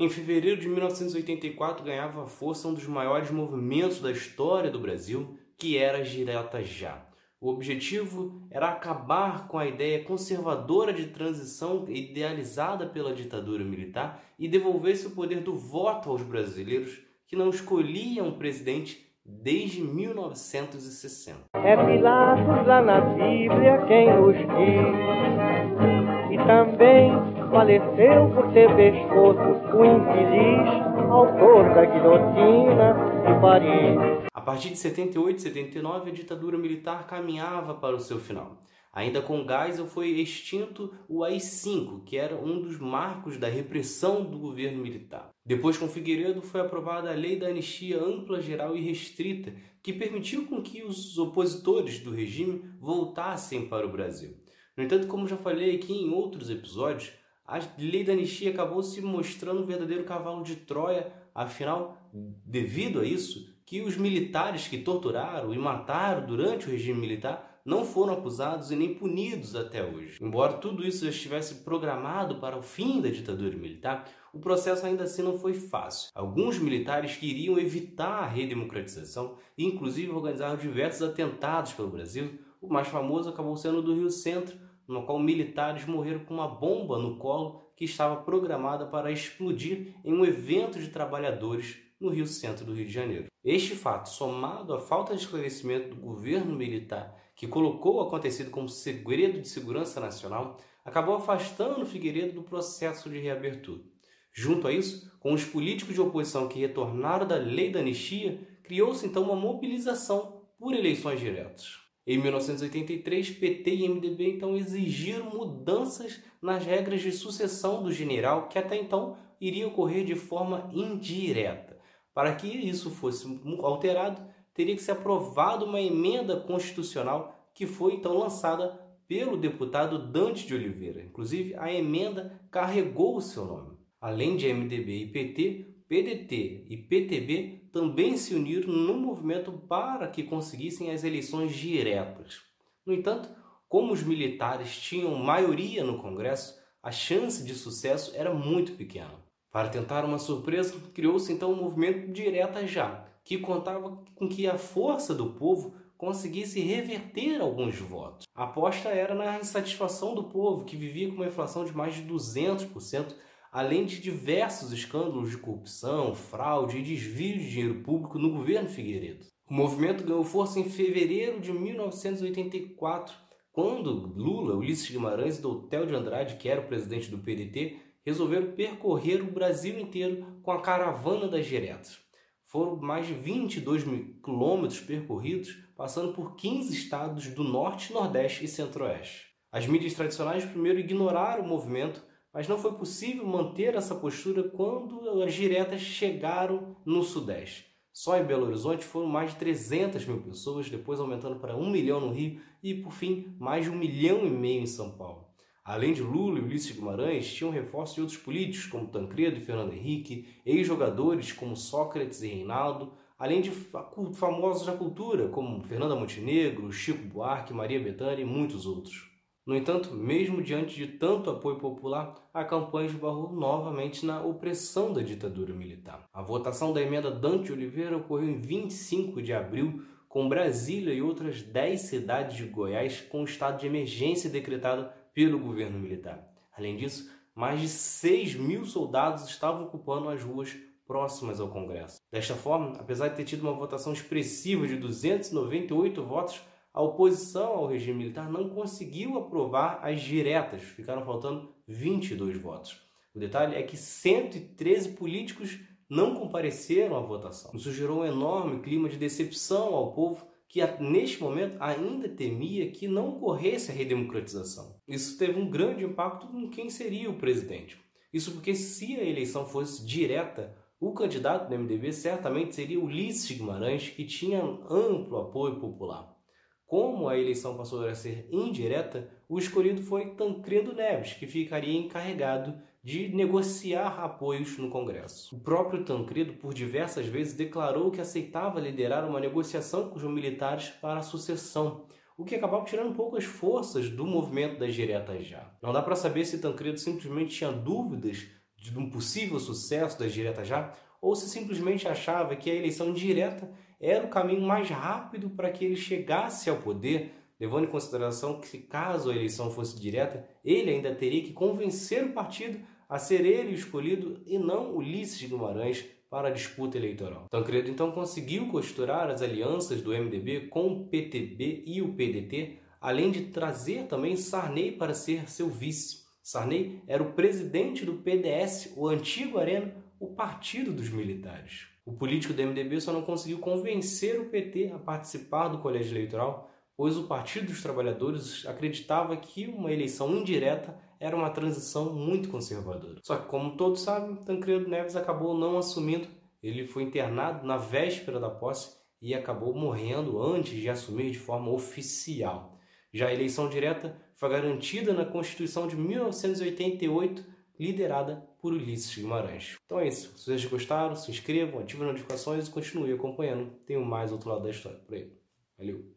Em fevereiro de 1984 ganhava força um dos maiores movimentos da história do Brasil, que era a Direta Já. O objetivo era acabar com a ideia conservadora de transição idealizada pela ditadura militar e devolver-se o poder do voto aos brasileiros que não escolhiam um presidente desde 1960. É Pilatos lá na Bíblia quem nos diz, e também faleceu por ter pescoço o infeliz autor da guilhotina de Paris. A partir de 78 e 79, a ditadura militar caminhava para o seu final. Ainda com Geisel foi extinto o AI-5, que era um dos marcos da repressão do governo militar. Depois, com Figueiredo, foi aprovada a Lei da Anistia Ampla, Geral e Restrita, que permitiu com que os opositores do regime voltassem para o Brasil. No entanto, como já falei aqui em outros episódios, a Lei da Anistia acabou se mostrando um verdadeiro cavalo de Troia, afinal, devido a isso, que os militares que torturaram e mataram durante o regime militar não foram acusados e nem punidos até hoje. Embora tudo isso já estivesse programado para o fim da ditadura militar, o processo ainda assim não foi fácil. Alguns militares queriam evitar a redemocratização e inclusive organizaram diversos atentados pelo Brasil. O mais famoso acabou sendo do Rio Centro, no qual militares morreram com uma bomba no colo que estava programada para explodir em um evento de trabalhadores no Rio Centro do Rio de Janeiro. Este fato, somado à falta de esclarecimento do governo militar que colocou o acontecido como segredo de segurança nacional, acabou afastando Figueiredo do processo de reabertura. Junto a isso, com os políticos de oposição que retornaram da lei da anistia, criou-se então uma mobilização por eleições diretas. Em 1983, PT e MDB então exigiram mudanças nas regras de sucessão do general, que até então iria ocorrer de forma indireta. Para que isso fosse alterado, teria que ser aprovada uma emenda constitucional que foi então lançada pelo deputado Dante de Oliveira. Inclusive, a emenda carregou o seu nome. Além de MDB e PT, PDT e PTB também se uniram no movimento para que conseguissem as eleições diretas. No entanto, como os militares tinham maioria no Congresso, a chance de sucesso era muito pequena. Para tentar uma surpresa, criou-se então o um movimento Direta Já, que contava com que a força do povo conseguisse reverter alguns votos. A aposta era na insatisfação do povo, que vivia com uma inflação de mais de 200%, além de diversos escândalos de corrupção, fraude e desvio de dinheiro público no governo Figueiredo. O movimento ganhou força em fevereiro de 1984, quando Lula, Ulisses Guimarães e Doutel de Andrade, que era o presidente do PDT, resolveram percorrer o Brasil inteiro com a caravana das diretas. Foram mais de 22 mil quilômetros percorridos, passando por 15 estados do Norte, Nordeste e Centro-Oeste. As mídias tradicionais primeiro ignoraram o movimento, mas não foi possível manter essa postura quando as diretas chegaram no Sudeste. Só em Belo Horizonte foram mais de 300 mil pessoas, depois aumentando para 1 milhão no Rio e, por fim, mais de 1 milhão e meio em São Paulo. Além de Lula e Ulisses Guimarães, tinham reforço de outros políticos, como Tancredo e Fernando Henrique, ex-jogadores como Sócrates e Reinaldo, além de famosos da cultura, como Fernanda Montenegro, Chico Buarque, Maria Bethânia e muitos outros. No entanto, mesmo diante de tanto apoio popular, a campanha esbarrou novamente na opressão da ditadura militar. A votação da emenda Dante Oliveira ocorreu em 25 de abril, com Brasília e outras 10 cidades de Goiás com estado de emergência decretado pelo governo militar. Além disso, mais de 6 mil soldados estavam ocupando as ruas próximas ao Congresso. Desta forma, apesar de ter tido uma votação expressiva de 298 votos, a oposição ao regime militar não conseguiu aprovar as diretas, ficaram faltando 22 votos. O detalhe é que 113 políticos não compareceram à votação. Isso gerou um enorme clima de decepção ao povo que neste momento ainda temia que não ocorresse a redemocratização. Isso teve um grande impacto em quem seria o presidente. Isso porque se a eleição fosse direta, o candidato do MDB certamente seria Ulisses Guimarães, que tinha amplo apoio popular. Como a eleição passou a ser indireta, o escolhido foi Tancredo Neves, que ficaria encarregado de negociar apoios no Congresso. O próprio Tancredo, por diversas vezes, declarou que aceitava liderar uma negociação com os militares para a sucessão, o que acabava tirando um pouco as forças do movimento das diretas já. Não dá para saber se Tancredo simplesmente tinha dúvidas de um possível sucesso das diretas já, ou se simplesmente achava que a eleição direta era o caminho mais rápido para que ele chegasse ao poder, levando em consideração que, caso a eleição fosse direta, ele ainda teria que convencer o partido a ser ele escolhido e não Ulisses Guimarães para a disputa eleitoral. Tancredo então conseguiu costurar as alianças do MDB com o PTB e o PDT, além de trazer também Sarney para ser seu vice. Sarney era o presidente do PDS, o antigo Arena, o partido dos militares. O político do MDB só não conseguiu convencer o PT a participar do colégio eleitoral, pois o Partido dos Trabalhadores acreditava que uma eleição indireta era uma transição muito conservadora. Só que, como todos sabem, Tancredo Neves acabou não assumindo. Ele foi internado na véspera da posse e acabou morrendo antes de assumir de forma oficial. Já a eleição direta foi garantida na Constituição de 1988, liderada por Ulisses Guimarães. Então é isso. Se vocês gostaram, se inscrevam, ativem as notificações e continuem acompanhando. Tem mais outro lado da história por aí. Valeu!